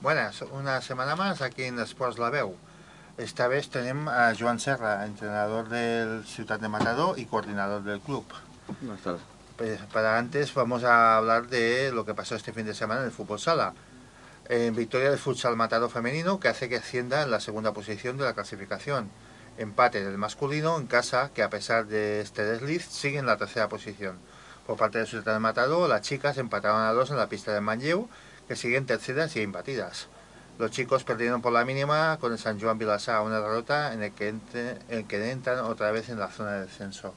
Buenas, una semana más aquí en Esports La Veu. Esta vez tenemos a Joan Serra, entrenador del Ciutat de Matador y coordinador del club. Buenas tardes. Pues para antes vamos a hablar de lo que pasó este fin de semana en el fútbol sala. En victoria del futsal Matador femenino que hace que ascienda en la segunda posición de la clasificación. Empate del masculino en casa que a pesar de este desliz sigue en la tercera posición. Por parte del Ciutat de Matador, las chicas empataron a dos en la pista de Manlleu que siguen terceras y imbatidas. Los chicos perdieron por la mínima con el San Joan Vilassar una derrota en el que, entre, el que entran otra vez en la zona de descenso.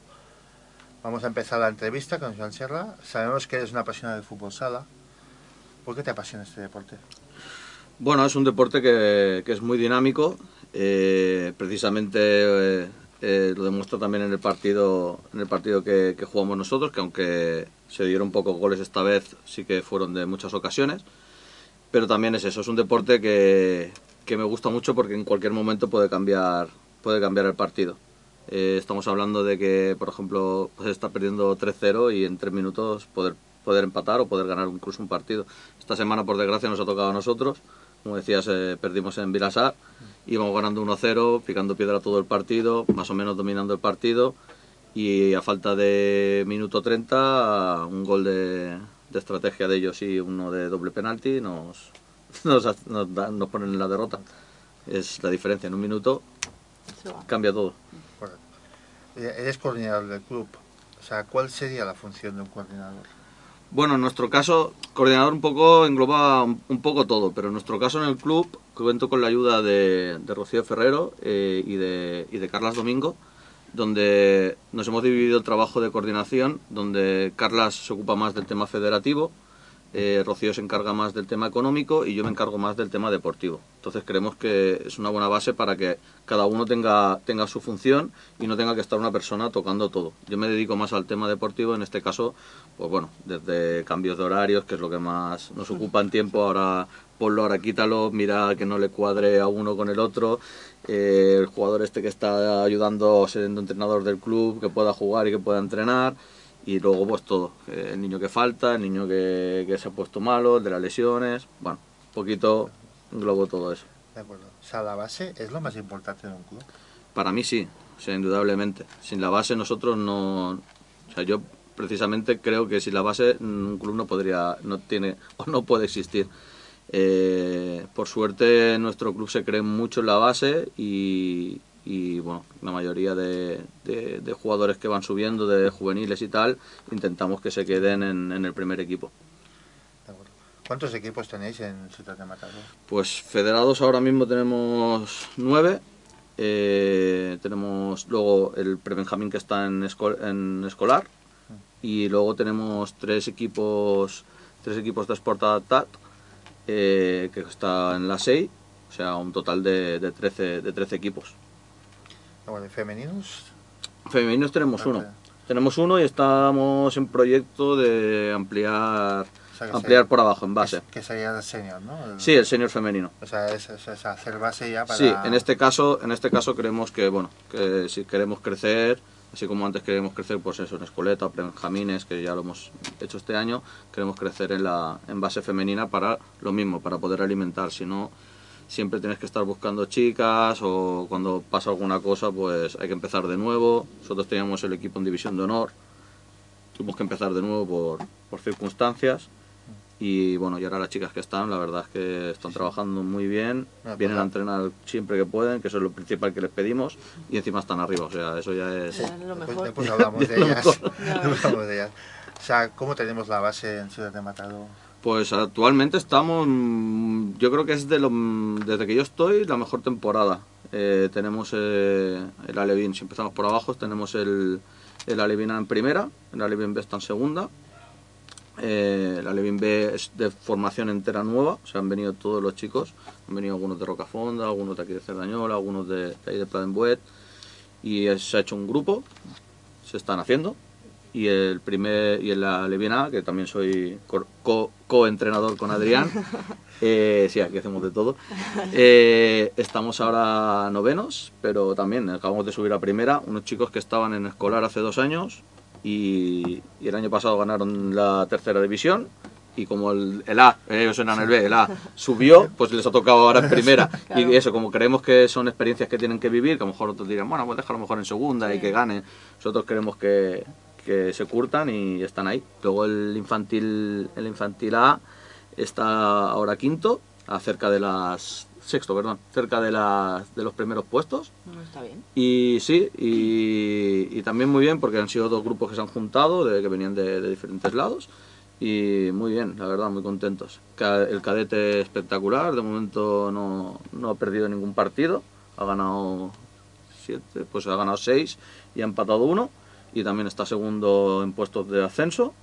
Vamos a empezar la entrevista con Joan Serra. Sabemos que eres una apasionada del fútbol sala. ¿Por qué te apasiona este deporte? Bueno, es un deporte que, que es muy dinámico. Eh, precisamente eh, eh, lo demuestra también en el partido, en el partido que, que, jugamos nosotros, que aunque se dieron pocos goles esta vez, sí que fueron de muchas ocasiones. Pero también es eso, es un deporte que, que me gusta mucho porque en cualquier momento puede cambiar, puede cambiar el partido. Eh, estamos hablando de que, por ejemplo, pues está perdiendo 3-0 y en 3 minutos poder, poder empatar o poder ganar incluso un partido. Esta semana, por desgracia, nos ha tocado a nosotros. Como decías, eh, perdimos en Vilasar, íbamos ganando 1-0, picando piedra todo el partido, más o menos dominando el partido. Y a falta de minuto 30, un gol de, de estrategia de ellos y uno de doble penalti nos, nos, nos, da, nos ponen en la derrota. Es la diferencia, en un minuto cambia todo. Eres coordinador del club. O sea, ¿cuál sería la función de un coordinador? Bueno, en nuestro caso, coordinador un poco engloba un, un poco todo, pero en nuestro caso en el club cuento con la ayuda de, de Rocío Ferrero eh, y, de, y de Carlas Domingo, donde nos hemos dividido el trabajo de coordinación, donde Carlas se ocupa más del tema federativo, eh, Rocío se encarga más del tema económico y yo me encargo más del tema deportivo. Entonces creemos que es una buena base para que cada uno tenga, tenga su función y no tenga que estar una persona tocando todo. Yo me dedico más al tema deportivo, en este caso, pues bueno, desde cambios de horarios, que es lo que más nos ocupa en tiempo, ahora ponlo, ahora quítalo, mira que no le cuadre a uno con el otro, eh, el jugador este que está ayudando siendo entrenador del club, que pueda jugar y que pueda entrenar y luego pues todo, el niño que falta, el niño que, que, se ha puesto malo, el de las lesiones, bueno, un poquito englobo todo eso. De acuerdo. O sea, la base es lo más importante de un club. Para mí sí, o sea, indudablemente. Sin la base nosotros no, o sea, yo precisamente creo que sin la base un club no podría, no tiene o no puede existir. Eh, por suerte nuestro club se cree mucho en la base y, y bueno, la mayoría de, de, de, jugadores que van subiendo, de juveniles y tal, intentamos que se queden en, en el primer equipo. ¿Cuántos equipos tenéis en Ciudad de Matador? Pues federados ahora mismo tenemos nueve. Eh, tenemos luego el prebenjamín que está en, escol en escolar y luego tenemos tres equipos tres equipos de Sport Adaptat eh, que está en la 6, o sea, un total de, de, 13, de 13 equipos. Bueno, femeninos? Femeninos tenemos uno. Tenemos uno y estamos en proyecto de ampliar o sea, ampliar sería, por abajo, en base. Que, que sería el senior, ¿no? El, sí, el senior femenino. O sea, es, es, es, hacer base ya para... Sí, en este caso, en este caso creemos que, bueno, que si queremos crecer, así como antes queremos crecer, pues eso, en escoleta, benjamines, que ya lo hemos hecho este año, queremos crecer en la en base femenina para lo mismo, para poder alimentar, si no siempre tienes que estar buscando chicas o cuando pasa alguna cosa pues hay que empezar de nuevo. Nosotros teníamos el equipo en división de honor, tuvimos que empezar de nuevo por, por circunstancias y bueno, y ahora las chicas que están, la verdad es que están trabajando muy bien, Ah, vienen pues, a entrenar siempre que pueden, que eso es lo principal que les pedimos y encima están arriba, o sea, eso ya es... Ya, lo mejor. después hablamos de ellas. mejor. hablamos de ellas. O sea, ¿cómo tenemos la base en Ciudad de Matador? Pues actualmente estamos, mm, yo creo que es de lo, desde que yo estoy la mejor temporada. Eh, tenemos eh, el Alevín, si empezamos por abajo, tenemos el, el Alevín en primera, el Alevín B está en segunda Eh, la Levin B es de formación entera nueva, o sea, han venido todos los chicos, han venido algunos de Rocafonda, algunos de aquí de Cerdañola, algunos de, de ahí de Pladenbuet, y eh, se ha hecho un grupo, se están haciendo, y el primer y en la Levin A, que también soy co- co- co-entrenador con Adrián, eh, sí, aquí hacemos de todo, eh, estamos ahora novenos, pero también acabamos de subir a primera, unos chicos que estaban en escolar hace dos años, y, y el año pasado ganaron la tercera división y como el, el A, ellos eran el B, el A subió, pues les ha tocado ahora en primera. Y eso, como creemos que son experiencias que tienen que vivir, que a lo mejor otros dirán, bueno, pues déjalo mejor en segunda y que ganen. Nosotros queremos que, que se curtan y están ahí. Luego el infantil, el infantil A está ahora quinto, a cerca de las sexto, perdón, cerca de las de los primeros puestos. No está bien. Y sí, y, y también muy bien porque han sido dos grupos que se han juntado, de, que venían de, de diferentes lados. Y muy bien, la verdad, muy contentos. El cadete espectacular, de momento no, no ha perdido ningún partido, ha ganado siete, pues ha ganado seis y ha empatado uno. Y también está segundo en puestos de ascenso.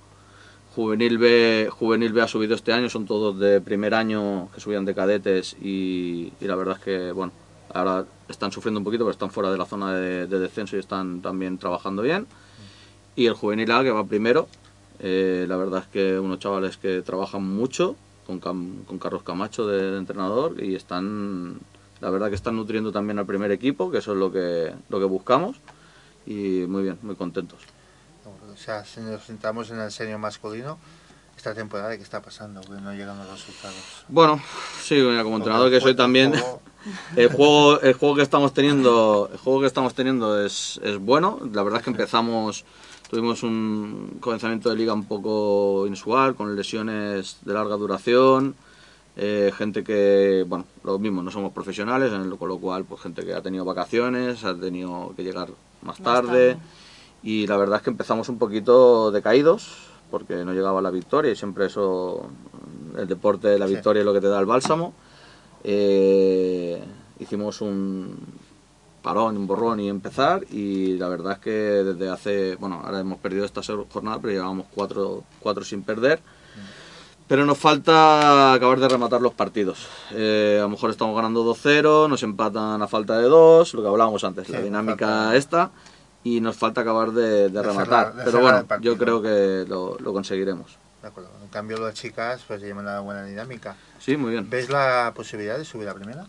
Juvenil B, Juvenil B ha subido este año, son todos de primer año que subían de cadetes y, la verdad es que, bueno, ahora están sufriendo un poquito, pero están fuera de la zona de, de descenso y están también trabajando bien. Y el Juvenil A, que va primero, eh, la verdad es que unos chavales que trabajan mucho, con, con Carlos Camacho de, de entrenador, y están, la verdad que están nutriendo también al primer equipo, que eso es lo que, lo que buscamos, y muy bien, muy contentos. O sea, si nos centramos en el senior masculino, esta temporada, ¿qué está pasando? Que no llegan los resultados. Bueno, sí, mira, como entrenador que soy también, juego- el juego, el juego que estamos teniendo, el juego que estamos teniendo es, es bueno. La verdad es que empezamos, tuvimos un comenzamiento de liga un poco inusual, con lesiones de larga duración, eh, gente que, bueno, lo mismo, no somos profesionales, en lo- con lo cual, pues gente que ha tenido vacaciones, ha tenido que llegar más Más tarde. tarde. Y la verdad es que empezamos un poquito decaídos, porque no llegaba la victoria y siempre eso, el deporte, la Sí. victoria es lo que te da el bálsamo. Eh, hicimos un parón, un borrón y empezar y la verdad es que desde hace, bueno, ahora hemos perdido esta jornada, pero llevábamos cuatro, cuatro sin perder. Pero nos falta acabar de rematar los partidos. Eh, a lo mejor estamos ganando 2-0, nos empatan a falta de 2, lo que hablábamos antes, Sí, la dinámica falta- esta, y nos falta acabar de, de De rematar. cerrar- de Pero bueno, yo creo que lo, lo conseguiremos. De acuerdo. En cambio, las chicas pues llevan una buena dinámica. Sí, muy bien. ¿Ves la posibilidad de subir a primera?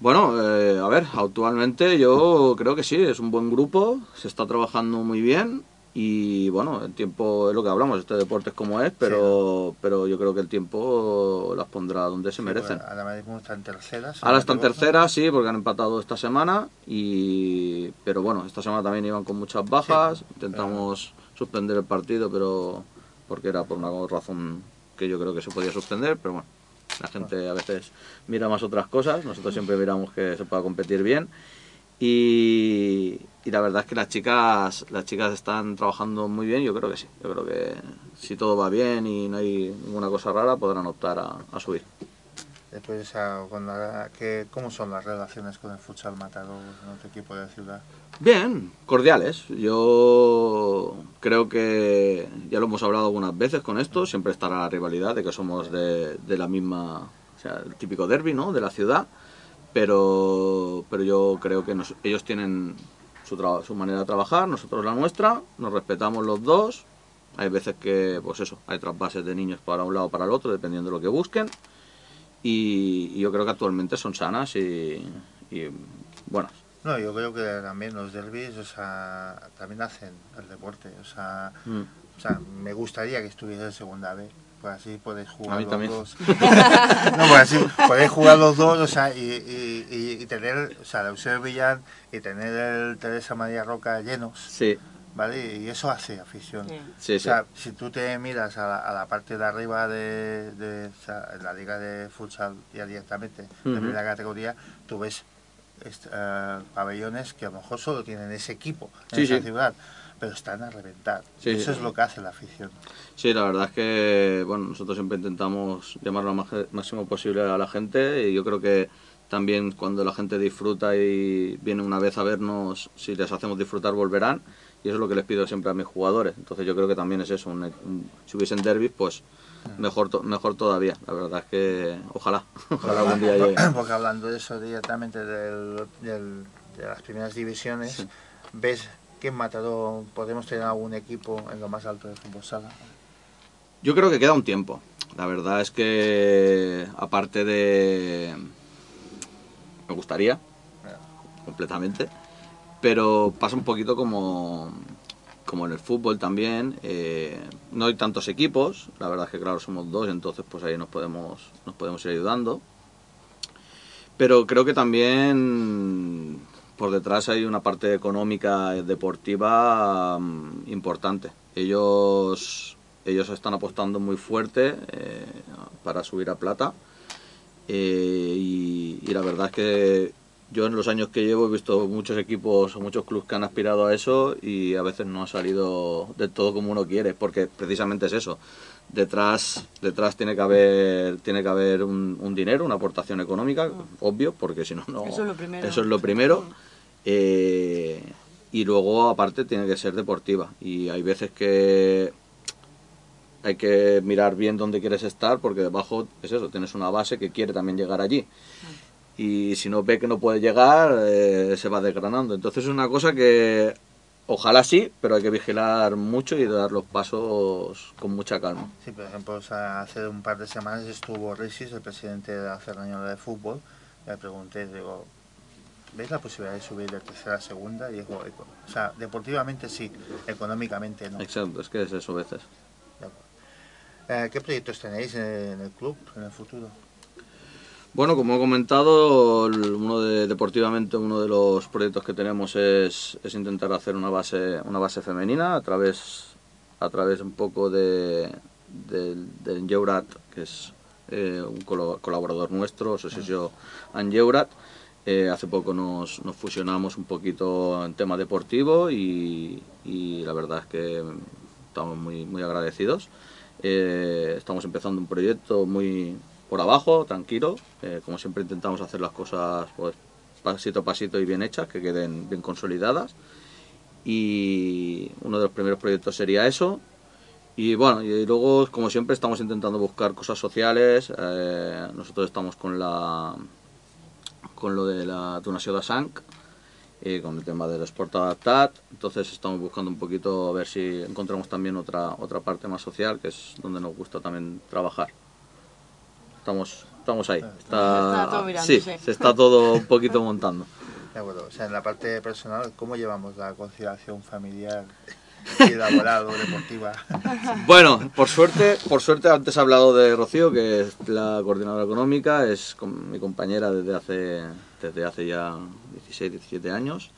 Bueno, eh, a ver, actualmente yo creo que sí, es un buen grupo, se está trabajando muy bien y bueno, el tiempo es lo que hablamos, este deporte es como es, pero, pero yo creo que el tiempo las pondrá donde se merecen. Pues ahora mismo están terceras. Ahora están sí, porque han empatado esta semana, y pero bueno, esta semana también iban con muchas bajas, Sí, intentamos suspender el partido, pero porque era por una razón que yo creo que se podía suspender, pero bueno, la gente a veces mira más otras cosas, nosotros siempre miramos que se pueda competir bien, y, y la verdad es que las chicas las chicas están trabajando muy bien, yo creo que sí, yo creo que si todo va bien y no hay ninguna cosa rara, podrán optar a, a subir. Después, ¿cómo son las relaciones con el futsal Matador, en otro equipo de la ciudad? Bien, cordiales. Yo creo que ya lo hemos hablado algunas veces con esto, siempre estará la rivalidad de que somos de, de la misma, o sea, el típico derby, ¿no? De la ciudad, pero, pero yo creo que nos- ellos tienen su, manera de trabajar, nosotros la nuestra, nos respetamos los dos. Hay veces que, pues eso, hay trasvases de niños para un lado o para el otro, dependiendo de lo que busquen. Y, y yo creo que actualmente son sanas y, y buenas. No, yo creo que también los derbis, o sea, también hacen el deporte. O sea, Mm. o sea me gustaría que estuviese en segunda B. Pues así podéis jugar A mí los también. dos. no, pues así podéis jugar los dos, o sea, y, y, y- y tener, o sea, el Eusebio Villán y tener el Teresa María Roca llenos, Sí, ¿vale? Y eso hace afición. Sí. O sí. sea, si tú te miras a la, a la parte de arriba de, de- o sea, en la liga de futsal ya directamente, de Ujú. primera categoría, tú ves eh, pabellones que a lo mejor solo tienen ese equipo en Sí, esa sí. ciudad, pero están a reventar. Sí, Eso sí. es lo que hace la afición. Sí, la verdad es que bueno, nosotros siempre intentamos llamar lo máximo posible a la gente y yo creo que también cuando la gente disfruta y viene una vez a vernos, si les hacemos disfrutar volverán y eso es lo que les pido siempre a mis jugadores. Entonces yo creo que también es eso, un- un- si hubiesen derbis, pues mejor, to- mejor todavía. La verdad es que ojalá, ojalá algún día llegue. Porque hablando de eso directamente del- del- de las primeras divisiones, ¿ves que en Mataró podemos tener algún equipo en lo más alto de fútbol sala? Yo creo que queda un tiempo. La verdad es que, aparte de... Me gustaría, completamente, pero pasa un poquito como, como en el fútbol también. eh, no hay tantos equipos, la verdad es que claro, somos dos, entonces pues ahí nos podemos, nos podemos ir ayudando. Pero creo que también por detrás hay una parte económica deportiva mm, importante. Ellos, ellos están apostando muy fuerte eh, para subir a plata. Eh, y, y la verdad es que yo en los años que llevo he visto muchos equipos o muchos clubes que han aspirado a eso y a veces no ha salido del todo como uno quiere, porque precisamente es eso. Detrás, detrás tiene que haber, tiene que haber un, un dinero, una aportación económica, obvio, porque si no, no. Eso es lo primero. Eso es lo primero. Eh, y luego, aparte, tiene que ser deportiva. Y hay veces que hay que mirar bien dónde quieres estar, porque debajo es eso, tienes una base que quiere también llegar allí. Y si no ve que no puede llegar, eh, se va desgranando. Entonces es una cosa que ojalá sí, pero hay que vigilar mucho y dar los pasos con mucha calma. Sí, por ejemplo, o sea, hace un par de semanas estuvo Risis, el presidente de la Federación de Fútbol, y le pregunté, digo, ¿ves la posibilidad de subir de tercera a segunda? Y dijo, "Eco- o sea, deportivamente sí, económicamente no. Exacto, es que es eso a veces. Eh, ¿Qué proyectos tenéis en el club en el futuro? Bueno, como he comentado, uno de, deportivamente uno de los proyectos que tenemos es, es intentar hacer una base una base femenina a través a través un poco de del Enjeurat, que es eh, un colaborador nuestro, Asociación Anjeurat. Eh, hace poco nos, nos fusionamos un poquito en tema deportivo y, y la verdad es que estamos muy, muy agradecidos. Eh, estamos empezando un proyecto muy por abajo, tranquilo. Eh, como siempre intentamos hacer las cosas pues, pasito a pasito y bien hechas, que queden bien consolidadas. Y uno de los primeros proyectos sería eso. Y bueno, y luego, como siempre, estamos intentando buscar cosas sociales. Eh, nosotros estamos con la con lo de la donació de sang, eh, con el tema del sport adaptat. Entonces estamos buscando un poquito a ver si encontramos también otra otra parte más social, que es donde nos gusta también trabajar. Estamos estamos ahí. Está todo sí, se está todo un poquito montando. De acuerdo, o sea, en la parte personal, ¿cómo llevamos la conciliación familiar y laboral o deportiva? Bueno, por suerte, por suerte antes he hablado de Rocío, que es la coordinadora económica, es con- mi compañera desde hace, desde hace ya 16, 17 años.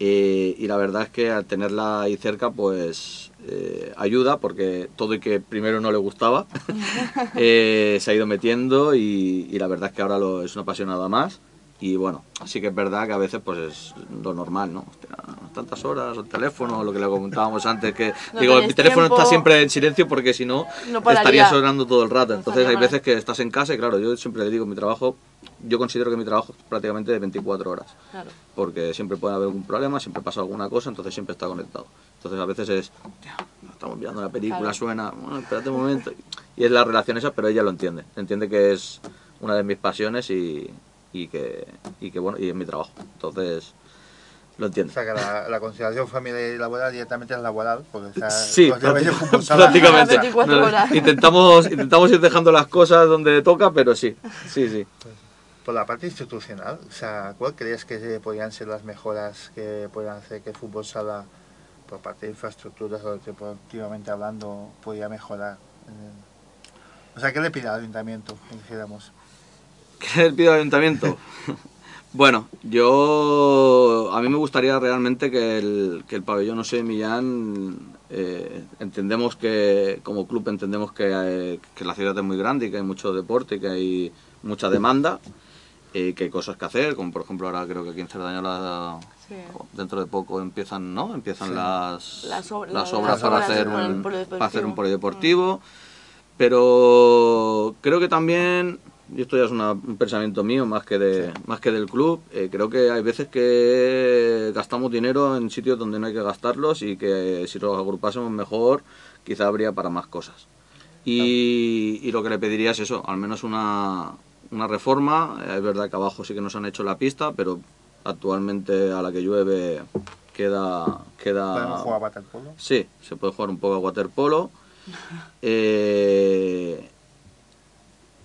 Eh, y la verdad es que al tenerla ahí cerca, pues eh, ayuda, porque todo y que primero no le gustaba, eh, se ha ido metiendo y, y la verdad es que ahora lo, es una apasionada más. Y bueno, sí que es verdad que a veces pues es lo normal, ¿no? Hostia, tantas horas, el teléfono, lo que le comentábamos antes, que No digo, mi teléfono está tiempo. siempre en silencio porque si no, No estaría sonando todo el rato. No Entonces hay veces que estás en casa y claro, yo siempre le digo, mi trabajo, yo considero que mi trabajo es prácticamente de 24 horas. Claro. Porque siempre puede haber algún problema, siempre pasa alguna cosa, entonces siempre está conectado. Entonces a veces es, "Hostia, estamos viendo una película, Claro. suena, bueno, espérate un momento. Y es la relación esa, pero ella lo entiende. Entiende que es una de mis pasiones y, y que, y que bueno, y es mi trabajo. Entonces, lo O entiende. sea, que la, la conciliación familiar y laboral directamente es laboral, porque o sea, Sí, prácticamente. Las 24 No, horas. intentamos, intentamos ir dejando las cosas donde toca, pero sí, sí, sí. Por la parte institucional, o sea, ¿cuál crees que podrían ser las mejoras que puedan hacer que el fútbol sala, por parte de infraestructuras o deportivamente hablando, podría mejorar? O sea, ¿qué le pide al ayuntamiento, dijéramos? ¿Qué le pido al ayuntamiento? bueno, yo. A mí me gustaría realmente que el, que el pabellón José Millán. eh, entendemos que, como club, entendemos que, eh, que la ciudad es muy grande y que hay mucho deporte y que hay mucha demanda. Eh, que hay cosas que hacer, como por ejemplo ahora creo que aquí en Cerdañola Sí. dentro de poco empiezan, ¿no? Empiezan las, Las ob- las las obras para obras hacer un, polideportivo. para hacer un polideportivo. Pero creo que también y esto ya es una- un pensamiento mío más que de más que del club, eh, creo que hay veces que gastamos dinero en sitios donde no hay que gastarlos y que si los agrupásemos mejor quizá habría para más cosas. Y, y lo que le pediría es eso, al menos una, una reforma. Eh, Es verdad que abajo sí que nos han hecho la pista, pero actualmente a la que llueve queda... queda ¿Podemos jugar a waterpolo? Sí, se puede jugar un poco a waterpolo. Eh,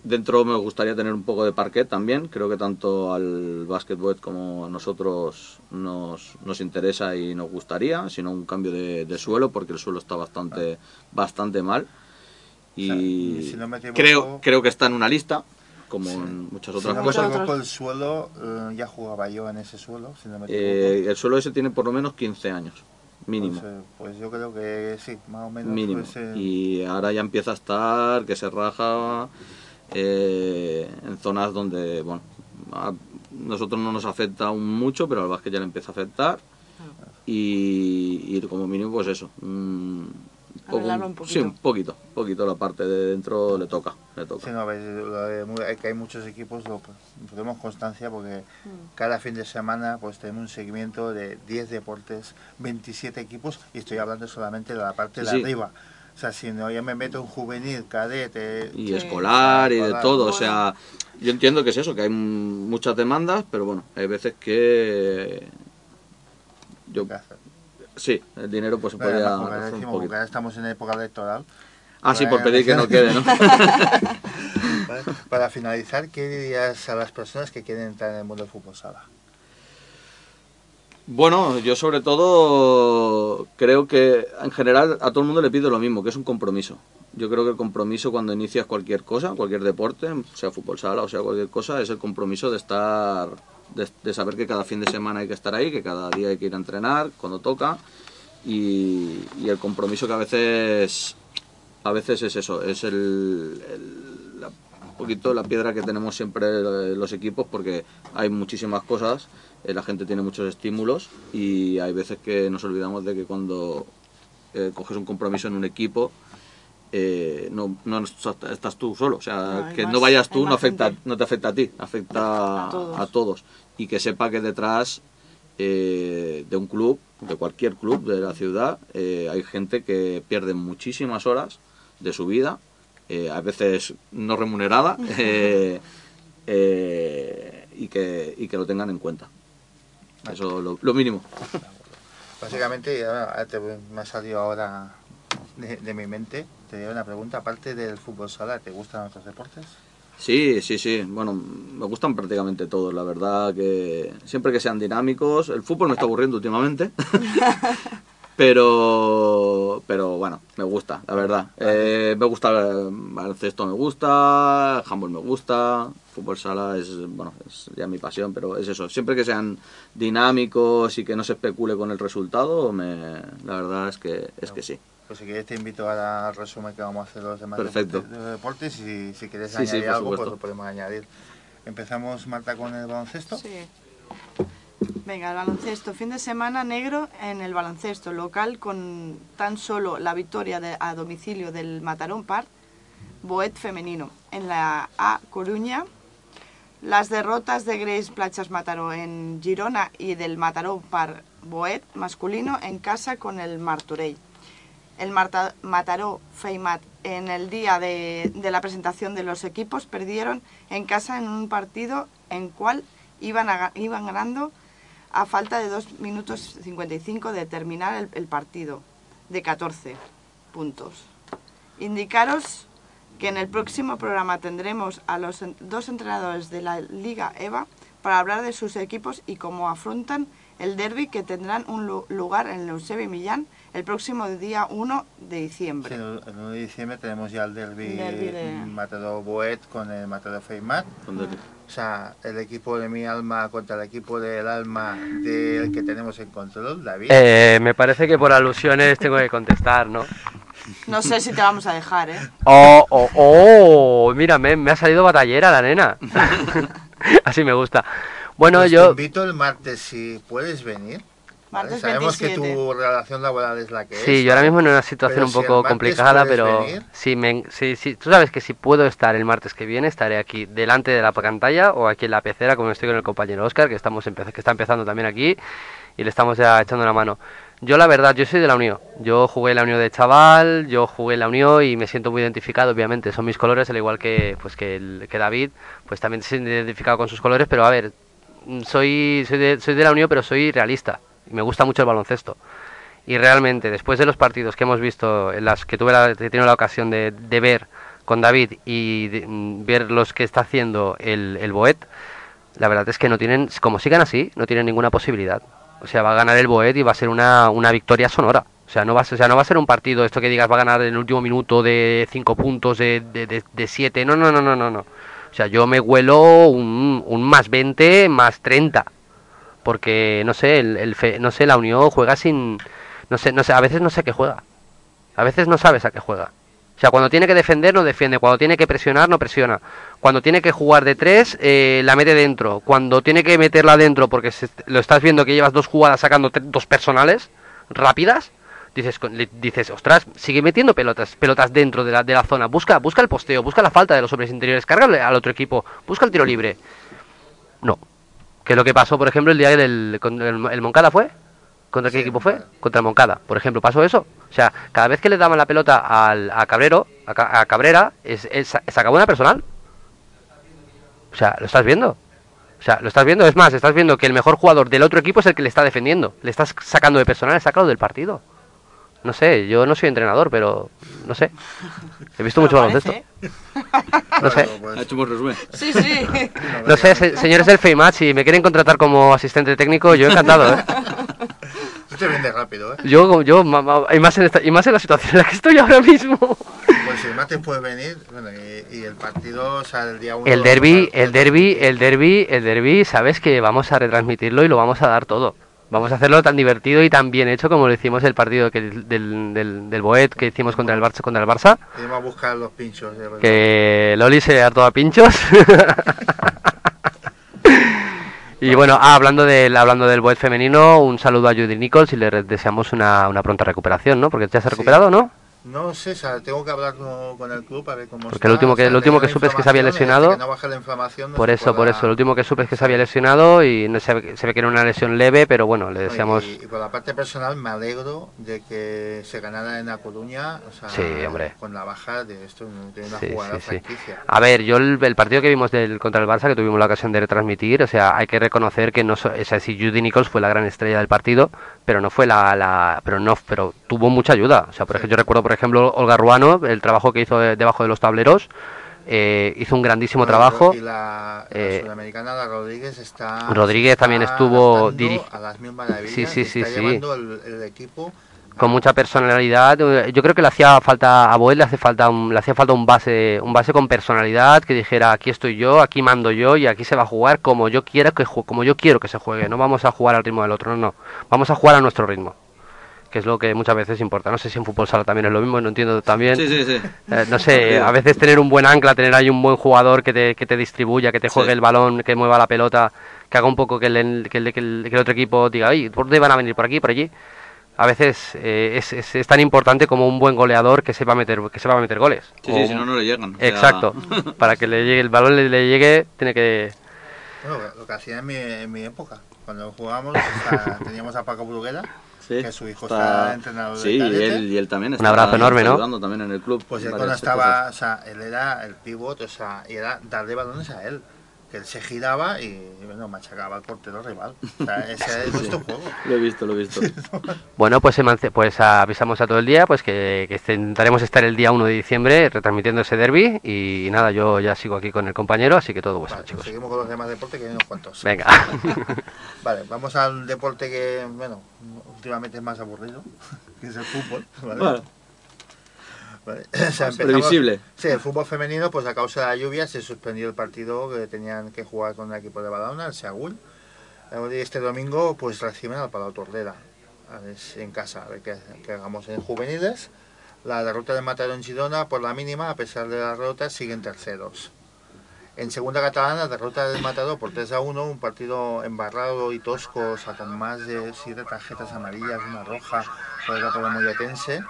dentro me gustaría tener un poco de parquet también. Creo que tanto al básquetbol como a nosotros nos, nos interesa y nos gustaría, sino un cambio de, de suelo porque el suelo está bastante, bastante mal. Y O sea, y si no me equivoco- creo, creo que está en una lista, como en muchas Si otras no cosas. el suelo, eh, ya jugaba yo en ese suelo, si no me equivoco. Eh, el suelo ese tiene por lo menos 15 años, mínimo. Pues, eh, pues yo creo que sí, más o menos. mínimo. pues, eh, Y ahora ya empieza a estar que se raja en zonas donde, bueno, a nosotros no nos afecta aún mucho, pero al básquet ya le empieza a afectar. Y, y como mínimo, pues eso. Arreglarlo un poquito. Sí, un poquito. poquito la parte de dentro le toca. Le toca. Sí, no, ves, lo de mu- hay que hay muchos equipos, lo pues, tenemos constancia porque Mm. cada fin de semana pues tenemos un seguimiento de 10 deportes, 27 equipos y estoy hablando solamente de la parte de Sí, arriba. O sea, si no, ya me meto en juvenil, cadete... y Sí. escolar y de Escolar. todo. O sea, yo entiendo que es eso, que hay muchas demandas, pero bueno, hay veces que yo ¿qué hacer? Sí, el dinero pues se Bueno, podría además, como hacer un decimos, porque ahora estamos en época electoral. Ah, sí, por Bueno, pedir que no quede, ¿no? Para finalizar, ¿qué dirías a las personas que quieren entrar en el mundo del fútbol sala? Bueno, yo sobre todo creo que en general a todo el mundo le pido lo mismo, que es un compromiso. Yo creo que el compromiso cuando inicias cualquier cosa, cualquier deporte, sea fútbol sala o sea cualquier cosa, es el compromiso de estar, de, saber que cada fin de semana hay que estar ahí, que cada día hay que ir a entrenar cuando toca. Y, el compromiso que a veces, a veces es eso, es el, un poquito la piedra que tenemos siempre eh, los equipos porque hay muchísimas cosas, eh, la gente tiene muchos estímulos y hay veces que nos olvidamos de que cuando eh, coges un compromiso en un equipo eh, no, no estás tú solo, o sea, No, que más- no vayas tú no afecta, gente. no te afecta a ti, afecta A todos. a todos y que sepa que detrás eh, de un club, de cualquier club de la ciudad, eh, hay gente que pierde muchísimas horas de su vida, eh, a veces no remunerada, eh, eh, y, que, y que lo tengan en cuenta. Eso lo, lo mínimo. Básicamente, te- me ha salido ahora de, de mi mente, te haría una pregunta, aparte del fútbol sala, ¿te gustan otros deportes? Sí, sí, sí. Bueno, me gustan prácticamente todos, la verdad que siempre que sean dinámicos. El fútbol me está aburriendo últimamente. pero, pero bueno, me gusta, la verdad. Eh, me gusta el baloncesto, me gusta, handball me gusta, fútbol sala es, bueno, es ya mi pasión, pero es eso. Siempre que sean dinámicos y que no se especule con el resultado, me, la verdad es que, es que sí. Pues si quieres te invito al resumen que vamos a hacer los demás Perfecto. deportes, de deportes y si quieres Sí, añadir algo, pues lo podemos añadir. Empezamos, Marta, con el baloncesto. Sí. Venga, el baloncesto. Fin de semana negro en el baloncesto local con tan solo la victoria de- a domicilio del Matarón Par, Boet femenino. En la A Coruña, las derrotas de Grace Plachas Mataró en Girona y del Mataró Par Boet masculino en casa con el Martorell. El Mataró Feimat en el día de, la presentación de los equipos perdieron en casa en un partido en cual iban, iban ganando a falta de 2 minutos 55 de terminar el, partido de 14 puntos. Indicaros que en el próximo programa tendremos a los dos entrenadores de la Liga EVA para hablar de sus equipos y cómo afrontan el derby que tendrán un lu- lugar en el Eusebio Millán el próximo día 1 de Sí, diciembre. el el 1 de diciembre tenemos ya el derby, El derbi de- Matador Boet con el Matador Feimat. O sea, el equipo de mi alma contra el equipo del alma del que tenemos en control, David. Eh, me parece que por alusiones tengo que contestar, ¿no? No sé si te vamos a dejar, ¿eh? Oh, oh, oh, mira, me, me ha salido batallera la nena. Así me gusta. Bueno, Pues te yo... invito el martes si puedes venir Sabemos 27. que tu relación laboral es la que es. Sí, yo ahora mismo en una situación un poco complicada, puedes pero venir. sí, me, sí, sí, tú sabes que si puedo estar el martes que viene, estaré aquí delante de la pantalla o aquí en la pecera, como estoy con el compañero Oscar, que, estamos que está empezando también aquí y le estamos ya echando una mano. Yo la verdad, yo soy de la Unión. Yo jugué en la Unión de chaval, yo jugué en la Unión y me siento muy identificado, obviamente. Son mis colores, al igual que, pues, que, el- que David, pues también se siente identificado con sus colores, pero a ver, soy, soy, de, soy de la Unión, pero soy realista. Me gusta mucho el baloncesto. Y realmente, después de los partidos que hemos visto, en las que tuve la, que la ocasión de, ver con David y mm, ver los que está haciendo el, Boet, la verdad es que no tienen, como sigan así, no tienen ninguna posibilidad. O sea, va a ganar el Boet y va a ser una, una victoria sonora. O sea, no va a ser, un partido esto que digas va a ganar en el último minuto de 5 puntos, de 7. De, de no, no, no, no, no, no. O sea, yo me huelo un, un más 20, más 30 porque no sé, el, fe- no sé, la Unión juega sin no sé, no sé, a veces no sé qué juega. A veces no sabes a qué juega. O sea, cuando tiene que defender no defiende, cuando tiene que presionar no presiona. Cuando tiene que jugar de tres eh, la mete dentro. Cuando tiene que meterla dentro porque se- lo estás viendo que llevas dos jugadas sacando dos personales rápidas, dices, dices, ostras, sigue metiendo pelotas, pelotas dentro de la, de la zona. Busca, busca el posteo, busca la falta de los hombres interiores, cárgale al otro equipo, busca el tiro libre. No, que es lo que pasó, por ejemplo, el día del con el, el Moncada fue. ¿Contra qué Sí, equipo fue? Contra el Moncada. Por ejemplo, pasó eso. O sea, cada vez que le daban la pelota al, a Cabrero, a, Ca- a Cabrera, es, es- se acabó una personal. O sea, lo estás viendo. O sea, lo estás viendo. Es más, estás viendo que el mejor jugador del otro equipo es el que le está defendiendo. Le estás sacando de personal, le sacado del partido. No sé, yo no soy entrenador, pero no sé. He visto mucho baloncesto. No sé. Pues, Ha hecho un buen resumen. Sí, sí. No sé, se- señores del FEIMAT, si me quieren contratar como asistente técnico, yo encantado, ¿eh? tú te vendes rápido, ¿eh? Yo, yo, ma- ma- y más, en esta- y más en la situación en la que estoy ahora mismo. Pues el martes puede venir, bueno, y, y el partido, o sea, el día 1... El derby, el derby, el derby, el derby, sabes que vamos a retransmitirlo y lo vamos a dar todo. Vamos a hacerlo tan divertido y tan bien hecho como lo hicimos el partido que, del, del, del Boet que hicimos contra el Barça, contra el Barça. Iremos a buscar los pinchos. verdad. Que Loli se hartó a pinchos. y bueno, ah, hablando del hablando del Boet femenino, un saludo a Judy Nichols y le deseamos una, una pronta recuperación, ¿no? Porque ya se ha Sí. recuperado, ¿no? No sé, o sea, tengo que hablar con, con el club a ver cómo Porque está, el último que- o sea, el último que supe es que se había lesionado. no baje la inflamación no Por eso, por eso. Lo último que supe es que se había lesionado y no se, ve- se ve que era una lesión leve, pero bueno, le deseamos... Y, y por la parte personal me alegro de que se ganara en La Coruña, o sea, Sí, hombre. con la baja de esto, de una Sí, jugada sí, franquicia. A ver, yo el, el partido que vimos del contra el Barça, que tuvimos la ocasión de retransmitir, o sea, hay que reconocer que no, so- o sea, si Judy Nichols fue la gran estrella del partido, pero no fue la, la pero no, pero tuvo mucha ayuda. O sea, por ejemplo, yo recuerdo, por ejemplo, Olga Ruano, el trabajo que hizo de- debajo de los tableros, eh, hizo un grandísimo Bueno, trabajo. Y la, la eh, sudamericana, la Rodríguez, está. Rodríguez está también estuvo A las. Sí, sí, sí, está sí. llevando el, el equipo. con mucha personalidad. Eh, Yo creo que le hacía falta a Boel le hace falta un, le hacía falta un base, un base con personalidad que dijera aquí estoy yo, aquí mando yo y aquí se va a jugar como yo quiera que como yo quiero que se juegue. No vamos a jugar al ritmo del otro, no, no. Vamos a jugar a nuestro ritmo. Que es lo que muchas veces importa. No sé si en fútbol sala también es lo mismo, no entiendo también. Sí, sí, sí. Eh, no sé, a veces tener un buen ancla, tener ahí un buen jugador que te, que te distribuya, que te juegue Sí. el balón, que mueva la pelota, que haga un poco que el, que el, que el- que el otro equipo diga, oye, ¿por dónde van a venir? ¿Por aquí? ¿Por allí? A veces eh, es, es- es tan importante como un buen goleador que sepa meter, que sepa meter goles. Sí, sí, un- si no, no le llegan. o sea, Exacto. Para que le llegue el balón le, le llegue, tiene que... Bueno, lo que hacía en mi, en mi época. Cuando jugábamos, o sea, teníamos a Paco Bruguera, Sí, que su hijo está- está entrenador de Sí, y él, y él también Un abrazo enorme, está ¿no? también en el club. Pues él cuando estaba, cosas. o sea, él era el pivot, o sea, y era darle balones a él. Que él se giraba y, bueno, machacaba al portero rival. O sea, ese es nuestro juego. Lo he visto, lo he visto. Bueno, pues, pues avisamos a todo el día pues que, que intentaremos estar el día 1 de diciembre retransmitiendo ese derby y, nada, yo ya sigo aquí con el compañero, así que todo vuestro, Vale, chicos. seguimos con los demás deportes que hay unos cuantos. Venga. Vale, vamos al deporte que, bueno, últimamente es más aburrido, que es el fútbol. ¿vale? Bueno, Vale. O sea, previsible. Sí, el fútbol femenino, pues a causa de la lluvia se suspendió el partido que tenían que jugar con el equipo de Badalona, el Seagul. Y este domingo, pues reciben al Palau Tordera, en casa, a ver qué, qué hagamos en juveniles. La derrota de Mataró en Girona, por la mínima, a pesar de la derrota, siguen terceros. En segunda catalana, derrota del Matador por 3 a 1, un partido embarrado y tosco, o sea, con más de 7 tarjetas amarillas, una roja, por muy tense,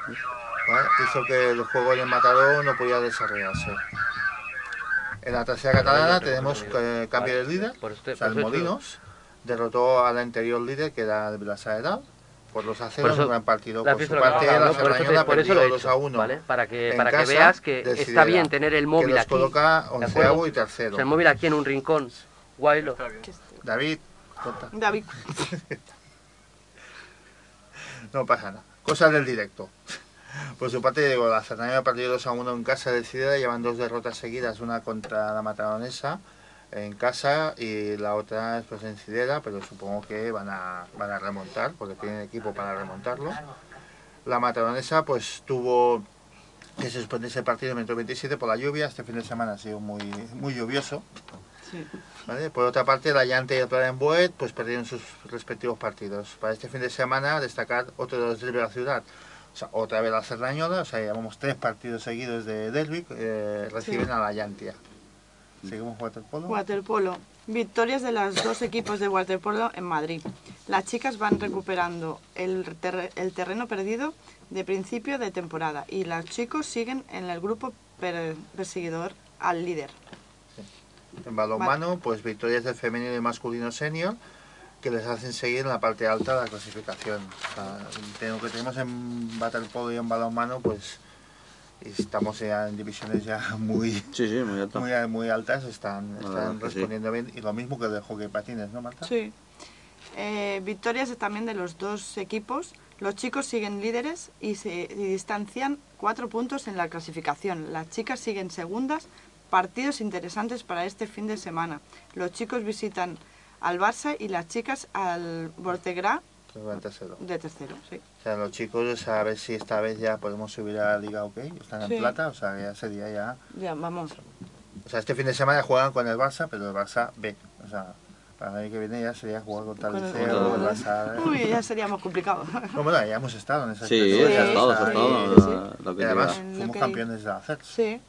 ¿vale? hizo que el juego del Matador no podía desarrollarse. En la tercera catalana tenemos eh, cambio de líder, Por esto- o sea, el por esto- Molinos derrotó al anterior líder que era el Vilasaedal por 2 a 0 Por eso- en un gran partido. ¿La has Por su que parte, la no? Por eso, te- Cerdañola por eso lo he perdió 2 hecho, a 1. ¿vale? Para que, en para que veas que está bien tener el que móvil los aquí. coloca ¿de onceavo y tercero. O sea, el móvil aquí en un rincón. Guaylo. David, corta. David, No pasa nada. Cosas del directo. Por su parte, digo, la Cerdañola perdió 2 a 1 en casa del Sidera, llevan dos derrotas seguidas, una contra la Mataronesa en casa y la otra es pues en Sidera, pero supongo que van a, van a remontar, porque tienen equipo para remontarlo. La Mataronesa pues tuvo que suspenderse el partido en el minuto 27 por la lluvia, este fin de semana ha sido muy, muy lluvioso. sí. ¿vale? Por otra parte, la Llante y el Plan Boet pues perdieron sus respectivos partidos. Para este fin de semana, destacar otro de los de la ciudad. Sea, otra vez la Cerdañola, o sea, llevamos tres partidos seguidos de derby, eh, reciben Sí. a la Llantia. Seguimos waterpolo. Waterpolo. Victorias de los dos equipos de waterpolo en Madrid. Las chicas van recuperando el, terre- el terreno perdido de principio de temporada y los chicos siguen en el grupo per- perseguidor al líder. En balonmano, pues victorias del femenino y masculino senior que les hacen seguir en la parte alta de la clasificación. O sea, lo que tenemos en waterpolo y en balonmano, pues estamos ya en divisiones ya muy Sí, sí, muy alto. muy, muy altas, están, están que sí. respondiendo bien. Y lo mismo que el de hockey patines, ¿no, Marta? Sí. Eh, victorias también de los dos equipos. Los chicos siguen líderes y se y distancian cuatro puntos en la clasificación. Las chicas siguen segundas. Partidos interesantes para este fin de semana. Los chicos visitan al Barça y las chicas al tercero. de tercero. Sí. O sea, los chicos, a ver si esta vez ya podemos subir a la Liga OK. Están en Sí. plata, o sea, ya sería ya... Ya, vamos. O sea, este fin de semana juegan con el Barça, pero el Barça B. O sea, para el año que viene ya sería jugar contra el Con el- Liceo, el con el- Barça... Uy, ya sería más complicado. No, bueno, ya hemos estado en esa Sí, Sí, ha estado, sí, estado. sí. Además, fuimos campeones de la CERS. Sí.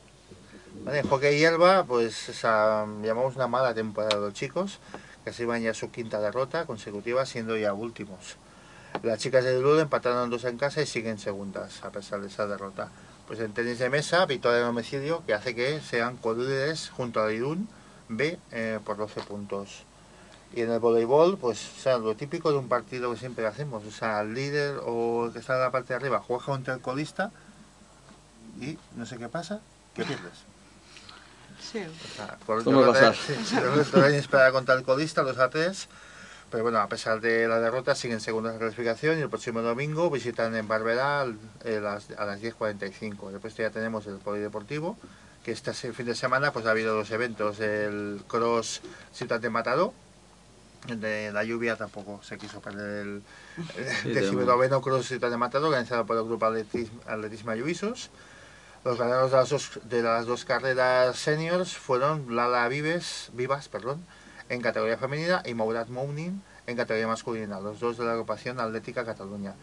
Vale, en hockey hierba, pues esa, llamamos una mala temporada de los chicos, que se iban ya su quinta derrota consecutiva, siendo ya últimos. Las chicas de Lula empataron dos en casa y siguen segundas, a pesar de esa derrota. Pues en tenis de mesa, victoria de domicilio, que hace que sean colíderes junto a Irún B eh, por 12 puntos. Y en el voleibol, pues o sea, lo típico de un partido que siempre hacemos, o sea, el líder o el que está en la parte de arriba juega contra el colista y no sé qué pasa, que pierdes. Sí. O sea, por pasar. sí, derrota inesperada contra el colista, 2 a 3. Pero bueno, a pesar de la derrota, siguen segundos en la clasificación y el próximo domingo visitan en Barberá eh, las- a las 10.45. Después ya tenemos el polideportivo, que este fin de semana pues ha habido dos eventos, el Cross Ciudad de Mataró, de la lluvia tampoco se quiso perder el, el decimonoveno Cross Ciudad de Mataró, organizado por el grupo Atletismo, Atletismo Ayuvisos. Los ganadores de las dos, de las dos carreras seniors fueron Lala Vives, Vivas perdón, en categoría femenina y Mourad Mounin en categoría masculina, los dos de la agrupación Atlética Cataluña.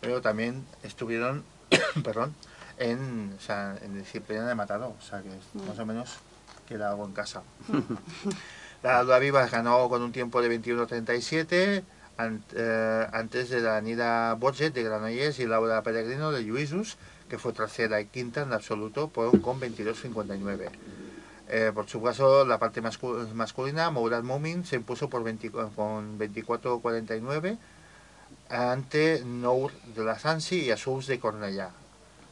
Pero también estuvieron perdón, en, o sea, en disciplina de matado, o sea que más o menos queda algo en casa. La Lala Vivas ganó con un tiempo de 21.37 ant- eh, antes de Borget de Granollers y Laura Peregrino de Lluïsos, que fue tercera y quinta en absoluto por, con 22.59. Eh, por su caso, la parte mascu- masculina, Mourad Momin se impuso por 20 con 24.49 ante Nour de la Sansi y Asous de Cornellá.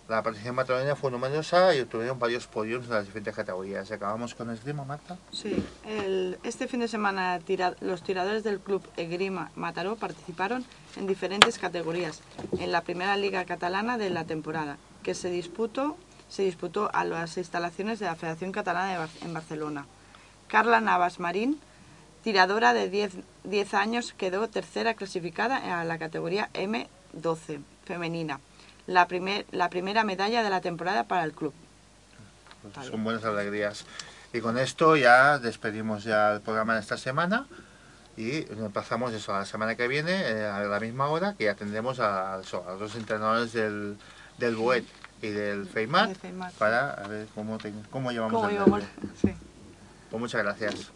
La participación matronina fue numerosa y obtuvieron varios podios en las diferentes categorías. ¿Acabamos con esgrima, Marta? Sí, el- este fin de semana tira- los tiradores del club Egrima Mataró participaron en diferentes categorías en la primera liga catalana de la temporada, que se disputó, se disputó a las instalaciones de la Federación Catalana de Bar- en Barcelona. Carla Navas Marín, tiradora de 10, 10 años, quedó tercera clasificada a la categoría M12 femenina, la, primer- la primera medalla de la temporada para el club. Pues Vale. son buenas alegrías. Y con esto ya despedimos ya el programa de esta semana y pasamos eso a la semana que viene eh, a la misma hora que ya tendremos a, a los dos entrenadores del, del BOET y del FEIMAT De FEIMAT. para a ver cómo, te- cómo llevamos ¿Cómo el. Sí. Pues muchas gracias.